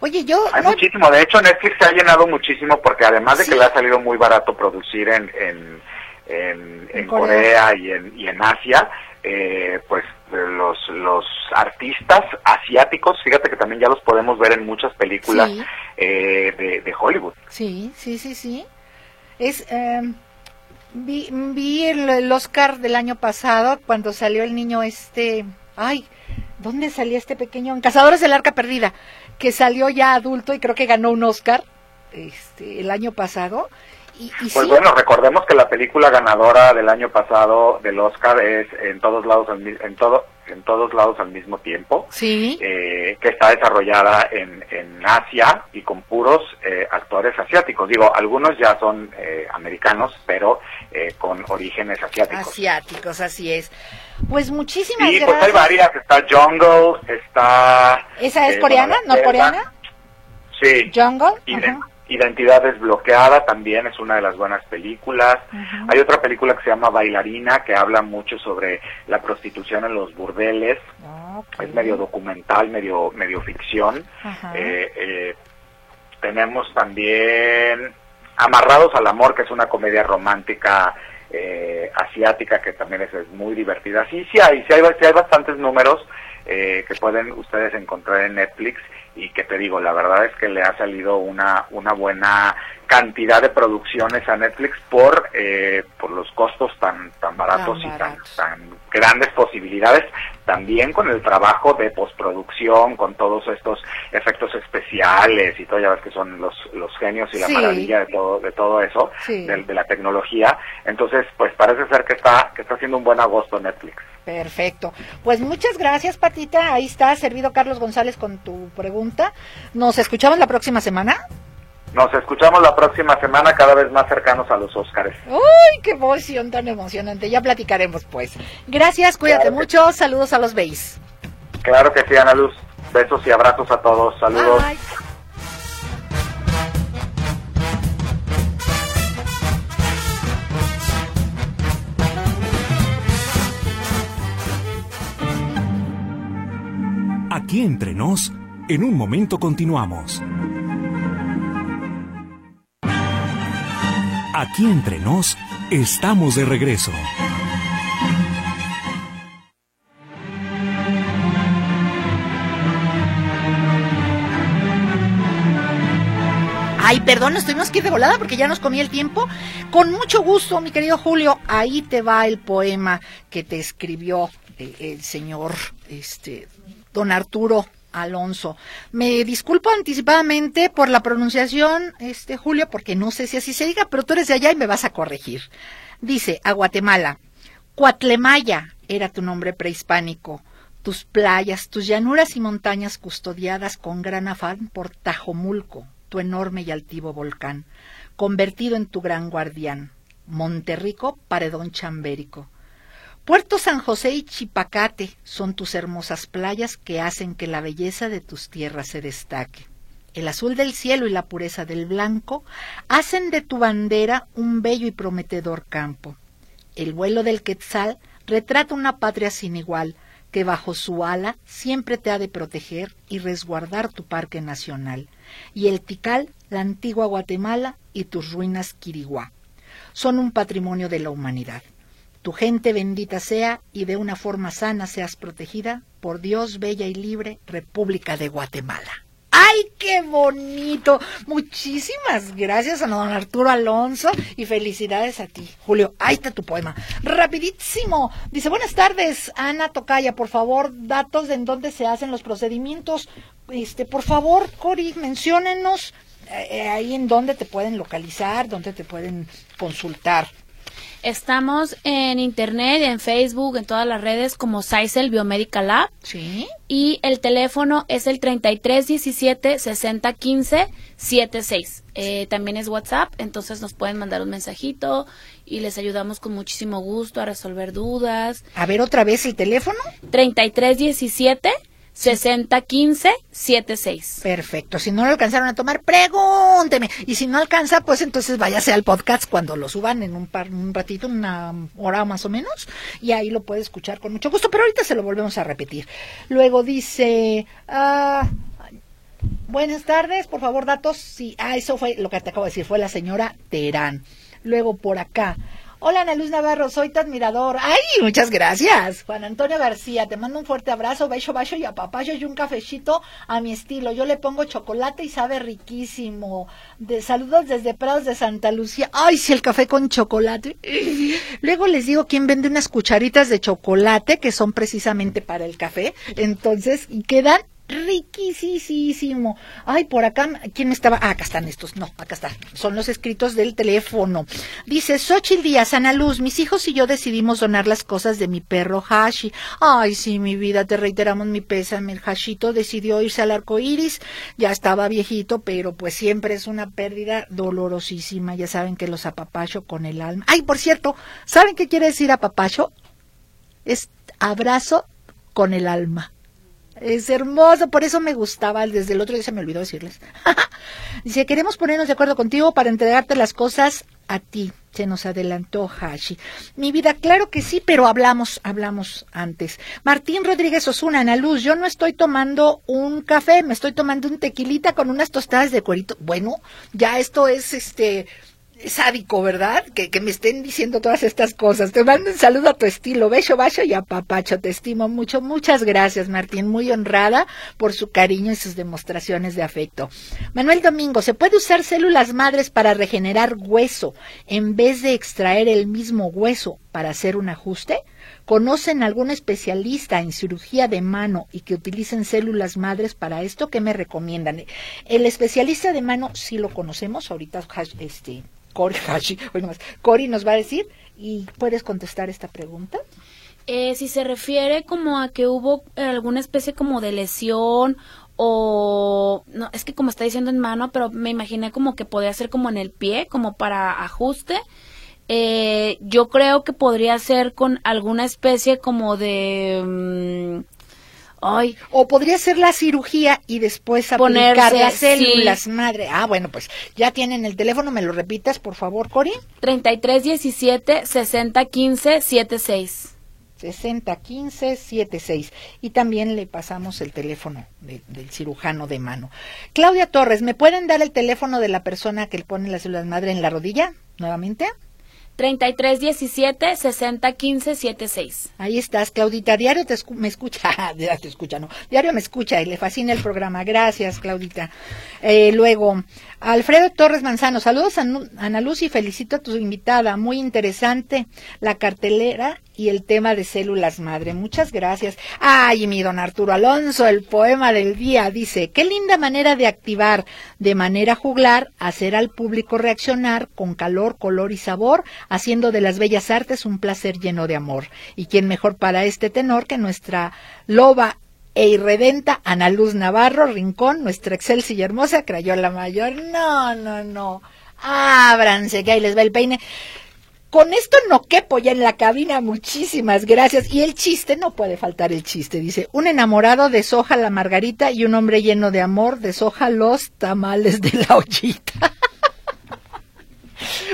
Oye, yo... Hay muchísimo, de hecho Netflix se ha llenado muchísimo porque además de que le ha salido muy barato producir en, en, en, Corea, y, en, y en Asia, eh, pues los, los artistas asiáticos, fíjate que también ya los podemos ver en muchas películas eh, de, Hollywood. Sí, sí, sí, sí. Es, em, vi, vi el, Oscar del año pasado cuando salió el niño este, ay, ¿dónde salía este pequeño? En Cazadores del Arca Perdida, que salió ya adulto y creo que ganó un Oscar este, el año pasado pues bueno, recordemos que la película ganadora del año pasado del Oscar es en todos lados en todo en todos lados al mismo tiempo. Sí. Eh, que está desarrollada en, en Asia y con puros eh, actores asiáticos. Digo, algunos ya son eh, americanos, pero con orígenes asiáticos. Asiáticos, así es. Pues muchísimas sí, gracias. pues hay varias. Está Jungle, está. ¿Esa es coreana? ¿No coreana? Sí. Jungle. Identidad desbloqueada también es una de las buenas películas. Hay otra película que se llama Bailarina que habla mucho sobre la prostitución en los burdeles. Es medio documental, medio medio ficción. Eh, eh, tenemos también Amarrados al amor que es una comedia romántica eh, asiática que también es, muy divertida. Sí, sí hay, sí hay, sí hay bastantes números que pueden ustedes encontrar en Netflix y que te digo, la verdad es que le ha salido una, una buena cantidad de producciones a Netflix por, eh, por los costos tan, tan baratos y tan, tan grandes posibilidades, también con el trabajo de postproducción, con todos estos efectos especiales y todo, ya ves que son los, los genios y la maravilla de todo, de todo eso, de, de, la tecnología. Entonces, pues parece ser que está, que está haciendo un buen agosto Netflix. Perfecto. Pues muchas gracias, Patita. Ahí está, servido Carlos González con tu pregunta. Nos escuchamos la próxima semana. Nos escuchamos la próxima semana, cada vez más cercanos a los Óscares. ¡Uy, qué emoción tan emocionante! Ya platicaremos, pues. Gracias, cuídate mucho. Saludos a los Beis. Claro que sí, Ana Luz. Besos y abrazos a todos. Saludos. Aquí entre nos, en un momento continuamos. Aquí entre nos, estamos de regreso. Ay, perdón, nos tuvimos que de volada porque ya nos comí el tiempo. Con mucho gusto, mi querido Julio, ahí te va el poema que te escribió el, el señor este don Arturo Alonso. Me disculpo anticipadamente por la pronunciación, este Julio, porque no sé si así se diga, pero tú eres de allá y me vas a corregir. Dice a Guatemala, Cuatlemaya era tu nombre prehispánico, tus playas, tus llanuras y montañas custodiadas con gran afán por Tajomulco, tu enorme y altivo volcán, convertido en tu gran guardián, Monterrico, paredón chambérico Puerto San José y Chipacate son tus hermosas playas que hacen que la belleza de tus tierras se destaque. El azul del cielo y la pureza del blanco hacen de tu bandera un bello y prometedor campo. El vuelo del quetzal retrata una patria sin igual, que bajo su ala siempre te ha de proteger y resguardar tu parque nacional, y el Tikal, la antigua Guatemala y tus ruinas Quiriguá. Son un patrimonio de la humanidad. Tu gente bendita sea y de una forma sana seas protegida por Dios bella y libre, República de Guatemala. ¡Ay, qué bonito! Muchísimas gracias a don Arturo Alonso y felicidades a ti, Julio. Ahí está tu poema. Rapidísimo. Dice, buenas tardes, Ana Tocaya, por favor, datos de en dónde se hacen los procedimientos. Este, por favor, Cori, menciónenos eh, eh, ahí en dónde te pueden localizar, dónde te pueden consultar. Estamos en internet, en Facebook, en todas las redes como Saisel Biomedical Lab. Sí. Y el teléfono es el 3317 6015 76. Eh, también es WhatsApp, entonces nos pueden mandar un mensajito y les ayudamos con muchísimo gusto a resolver dudas. A ver otra vez el teléfono. 3317 601576. Perfecto. Si no lo alcanzaron a tomar, pregúnteme. Y si no alcanza, pues entonces váyase al podcast cuando lo suban en un par, un ratito, una hora más o menos, y ahí lo puede escuchar con mucho gusto. Pero ahorita se lo volvemos a repetir. Luego dice, ah, buenas tardes, por favor, datos. Sí, ah, eso fue lo que te acabo de decir, fue la señora Terán. Luego por acá. Hola Ana Luz Navarro, soy tu admirador. Ay, muchas gracias. Juan Antonio García, te mando un fuerte abrazo, beso, beso y a papayo y un cafecito a mi estilo. Yo le pongo chocolate y sabe riquísimo. De saludos desde Prados de Santa Lucía. Ay, sí, el café con chocolate. *laughs* Luego les digo quién vende unas cucharitas de chocolate que son precisamente para el café. Entonces, y quedan riquísimo. Ay, por acá, ¿quién estaba? Ah, acá están estos. No, acá están. Son los escritos del teléfono. Dice, Xochitl Díaz, Ana Luz, mis hijos y yo decidimos donar las cosas de mi perro Hashi. Ay, sí, mi vida, te reiteramos mi pésame. El Hashito decidió irse al arco iris. Ya estaba viejito, pero pues siempre es una pérdida dolorosísima. Ya saben que los apapacho con el alma. Ay, por cierto, ¿saben qué quiere decir apapacho? Es abrazo con el alma. Es hermoso, por eso me gustaba. Desde el otro día se me olvidó decirles. *laughs* Dice, queremos ponernos de acuerdo contigo para entregarte las cosas a ti. Se nos adelantó Hashi. Mi vida, claro que sí, pero hablamos, hablamos antes. Martín Rodríguez Osuna, Ana Luz, yo no estoy tomando un café, me estoy tomando un tequilita con unas tostadas de cuerito. Bueno, ya esto es este sádico, ¿verdad? Que, que, me estén diciendo todas estas cosas. Te mando un saludo a tu estilo. Beso, bacho y a papacho. Te estimo mucho. Muchas gracias, Martín. Muy honrada por su cariño y sus demostraciones de afecto. Manuel Domingo, ¿se puede usar células madres para regenerar hueso en vez de extraer el mismo hueso para hacer un ajuste? ¿Conocen algún especialista en cirugía de mano y que utilicen células madres para esto? ¿Qué me recomiendan? El especialista de mano sí lo conocemos. Ahorita este, Cori, *laughs* Cori nos va a decir y puedes contestar esta pregunta. Eh, si se refiere como a que hubo alguna especie como de lesión o no es que como está diciendo en mano pero me imaginé como que podría ser como en el pie como para ajuste eh, yo creo que podría ser con alguna especie como de mm, Ay. O podría ser la cirugía y después aplicar las células madre. Ah, bueno, pues ya tienen el teléfono, ¿me lo repitas, por favor, Cori? 3317 6015 76. 601576 y también le pasamos el teléfono del cirujano de mano. Claudia Torres, ¿me pueden dar el teléfono de la persona que le pone las células madre en la rodilla nuevamente? 3317 6015 76. Ahí estás, Claudita. Diario te me escucha. *laughs* Diario te escucha, no. Diario me escucha y le fascina el programa. Gracias, Claudita. Eh, luego, Alfredo Torres Manzano. Saludos a Ana Luz y felicito a tu invitada. Muy interesante la cartelera y el tema de células madre. Muchas gracias. Ay, mi don Arturo Alonso, el poema del día dice, qué linda manera de activar de manera juglar, hacer al público reaccionar con calor, color y sabor, haciendo de las bellas artes un placer lleno de amor. Y quién mejor para este tenor que nuestra loba e irredenta Ana Luz Navarro Rincón, nuestra excelsa y hermosa Crayola Mayor. No, no, no. Ábranse, que ahí les va el peine. Con esto no quepo ya en la cabina, muchísimas gracias. Y el chiste, no puede faltar el chiste, dice, un enamorado deshoja la margarita y un hombre lleno de amor deshoja los tamales de la ollita. *laughs*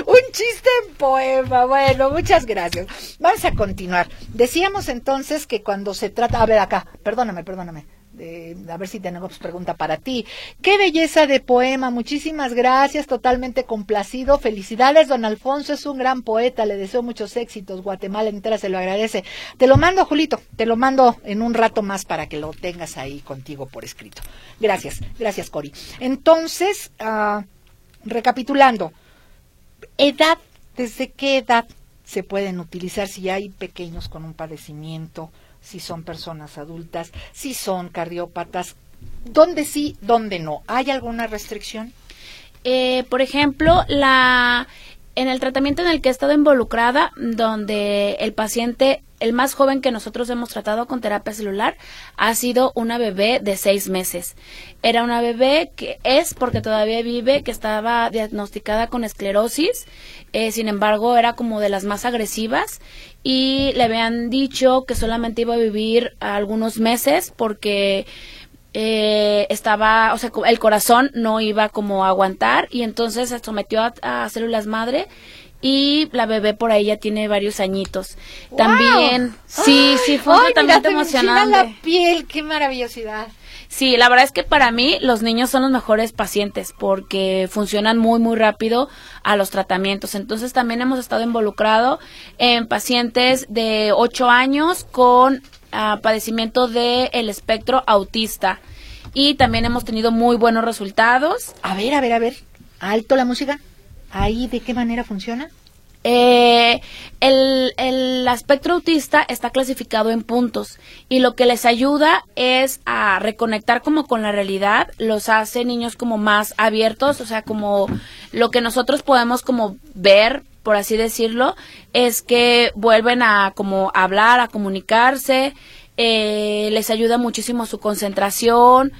un chiste en poema. Bueno, muchas gracias. Vamos a continuar. Decíamos entonces que cuando se trata, a ver acá, perdóname, perdóname. eh, a ver si tenemos pregunta para ti. Qué belleza de poema, muchísimas gracias, totalmente complacido. Felicidades, don Alfonso, es un gran poeta, le deseo muchos éxitos. Guatemala entera se lo agradece. Te lo mando, Julito, te lo mando en un rato más para que lo tengas ahí contigo por escrito. Gracias, gracias, Cori. Entonces, ah, recapitulando, edad, ¿desde qué edad se pueden utilizar si hay pequeños con un padecimiento? si son personas adultas, si son cardiópatas, dónde sí, dónde no. ¿Hay alguna restricción? Eh, por ejemplo, la en el tratamiento en el que he estado involucrada, donde el paciente, el más joven que nosotros hemos tratado con terapia celular, ha sido una bebé de seis meses. Era una bebé que es porque todavía vive, que estaba diagnosticada con esclerosis, eh, sin embargo era como de las más agresivas y le habían dicho que solamente iba a vivir algunos meses porque eh, estaba, o sea, el corazón no iba como a aguantar y entonces se sometió a, células madre y la bebé por ahí ya tiene varios añitos. También, sí, sí, fue un tratamiento emocionante. la piel, qué maravillosidad. Sí, la verdad es que para mí los niños son los mejores pacientes porque funcionan muy, muy rápido a los tratamientos. Entonces también hemos estado involucrado en pacientes de 8 años con ah, padecimiento del el espectro autista. Y también hemos tenido muy buenos resultados. A ver, a ver, a ver. Alto la música. ¿Ahí de qué manera funciona? Eh, el, el espectro autista está clasificado en puntos y lo que les ayuda es a reconectar como con la realidad, los hace niños como más abiertos, o sea, como lo que nosotros podemos como ver, por así decirlo, es que vuelven a como hablar, a comunicarse, eh, les ayuda muchísimo su concentración,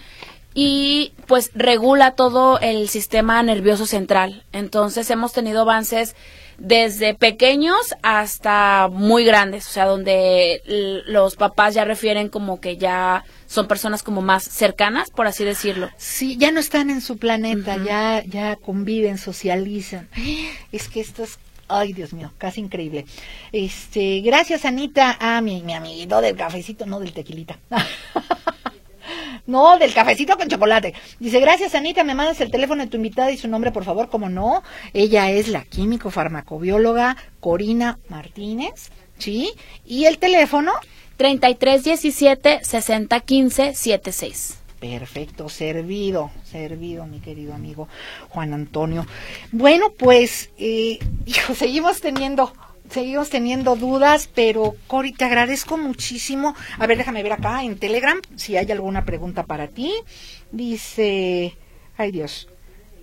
y pues regula todo el sistema nervioso central. Entonces hemos tenido avances desde pequeños hasta muy grandes, o sea, donde los papás ya refieren como que ya son personas como más cercanas, por así decirlo. Sí, ya no están en su planeta, ya ya conviven, socializan. *gasps* Es que esto es Ay, Dios mío, casi increíble. Este, gracias Anita, a mi, mi amiguito del cafecito, no del tequilita. *laughs* No, del cafecito con chocolate. Dice, gracias Anita, me mandas el teléfono de tu invitada y su nombre, por favor, como no. Ella es la químico farmacobióloga Corina Martínez, ¿sí? Y el teléfono. 3317 6015 76. Perfecto, servido, servido, mi querido amigo Juan Antonio. Bueno, pues, eh, *laughs* seguimos teniendo seguimos teniendo dudas, pero Cori, te agradezco muchísimo. A ver, déjame ver acá en Telegram si hay alguna pregunta para ti. Dice, ay Dios,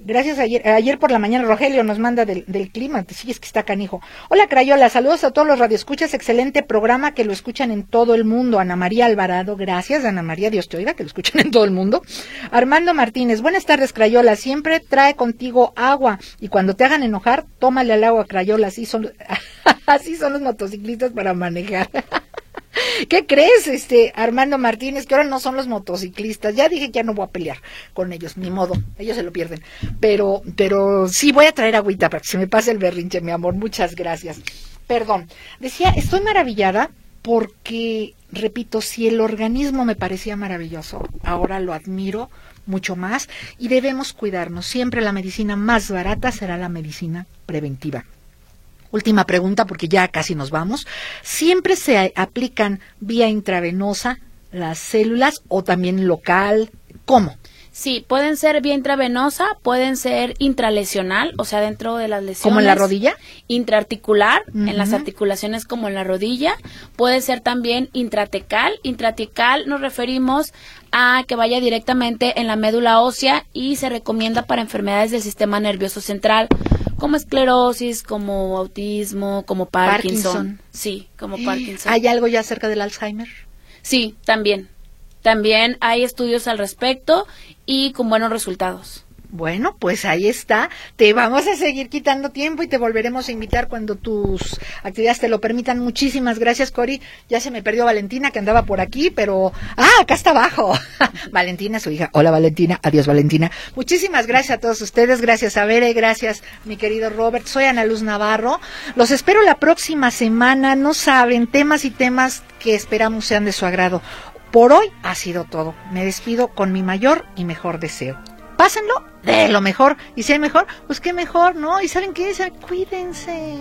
Gracias ayer, ayer por la mañana Rogelio nos manda del, del clima, sí es que está canijo. Hola Crayola, saludos a todos los radioescuchas, excelente programa que lo escuchan en todo el mundo. Ana María Alvarado, gracias Ana María, Dios te oiga, que lo escuchan en todo el mundo. Armando Martínez, buenas tardes Crayola, siempre trae contigo agua y cuando te hagan enojar, tómale al agua Crayola, así son, *laughs* así son los motociclistas para manejar. *laughs* ¿Qué crees, este Armando Martínez? Que ahora no son los motociclistas. Ya dije que ya no voy a pelear con ellos, ni modo, ellos se lo pierden. Pero, pero sí voy a traer agüita para que se me pase el berrinche, mi amor. Muchas gracias. Perdón. Decía, estoy maravillada porque, repito, si el organismo me parecía maravilloso, ahora lo admiro mucho más y debemos cuidarnos. Siempre la medicina más barata será la medicina preventiva. Última pregunta porque ya casi nos vamos. ¿Siempre se aplican vía intravenosa las células o también local? ¿Cómo? Sí, pueden ser vía intravenosa, pueden ser intralesional, o sea, dentro de las lesiones. ¿Como en la rodilla? Intraarticular, en las articulaciones como en la rodilla. Puede ser también intratecal. Intratecal nos referimos a que vaya directamente en la médula ósea y se recomienda para enfermedades del sistema nervioso central como esclerosis, como autismo, como Parkinson. Sí, como *gasps* Parkinson. ¿Hay algo ya acerca del Alzheimer? Sí, también. También hay estudios al respecto y con buenos resultados. Bueno, pues ahí está. Te vamos a seguir quitando tiempo y te volveremos a invitar cuando tus actividades te lo permitan. Muchísimas gracias, Cori. Ya se me perdió Valentina, que andaba por aquí, pero... Ah, acá está abajo. *laughs* Valentina, su hija. Hola, Valentina. Adiós, Valentina. Muchísimas gracias a todos ustedes. Gracias a Bere. Gracias, mi querido Robert. Soy Ana Luz Navarro. Los espero la próxima semana. No saben, temas y temas que esperamos sean de su agrado por hoy ha sido todo. Me despido con mi mayor y mejor deseo. Pásenlo de lo mejor. Y si hay mejor, pues qué mejor, ¿no? Y saben qué es, cuídense.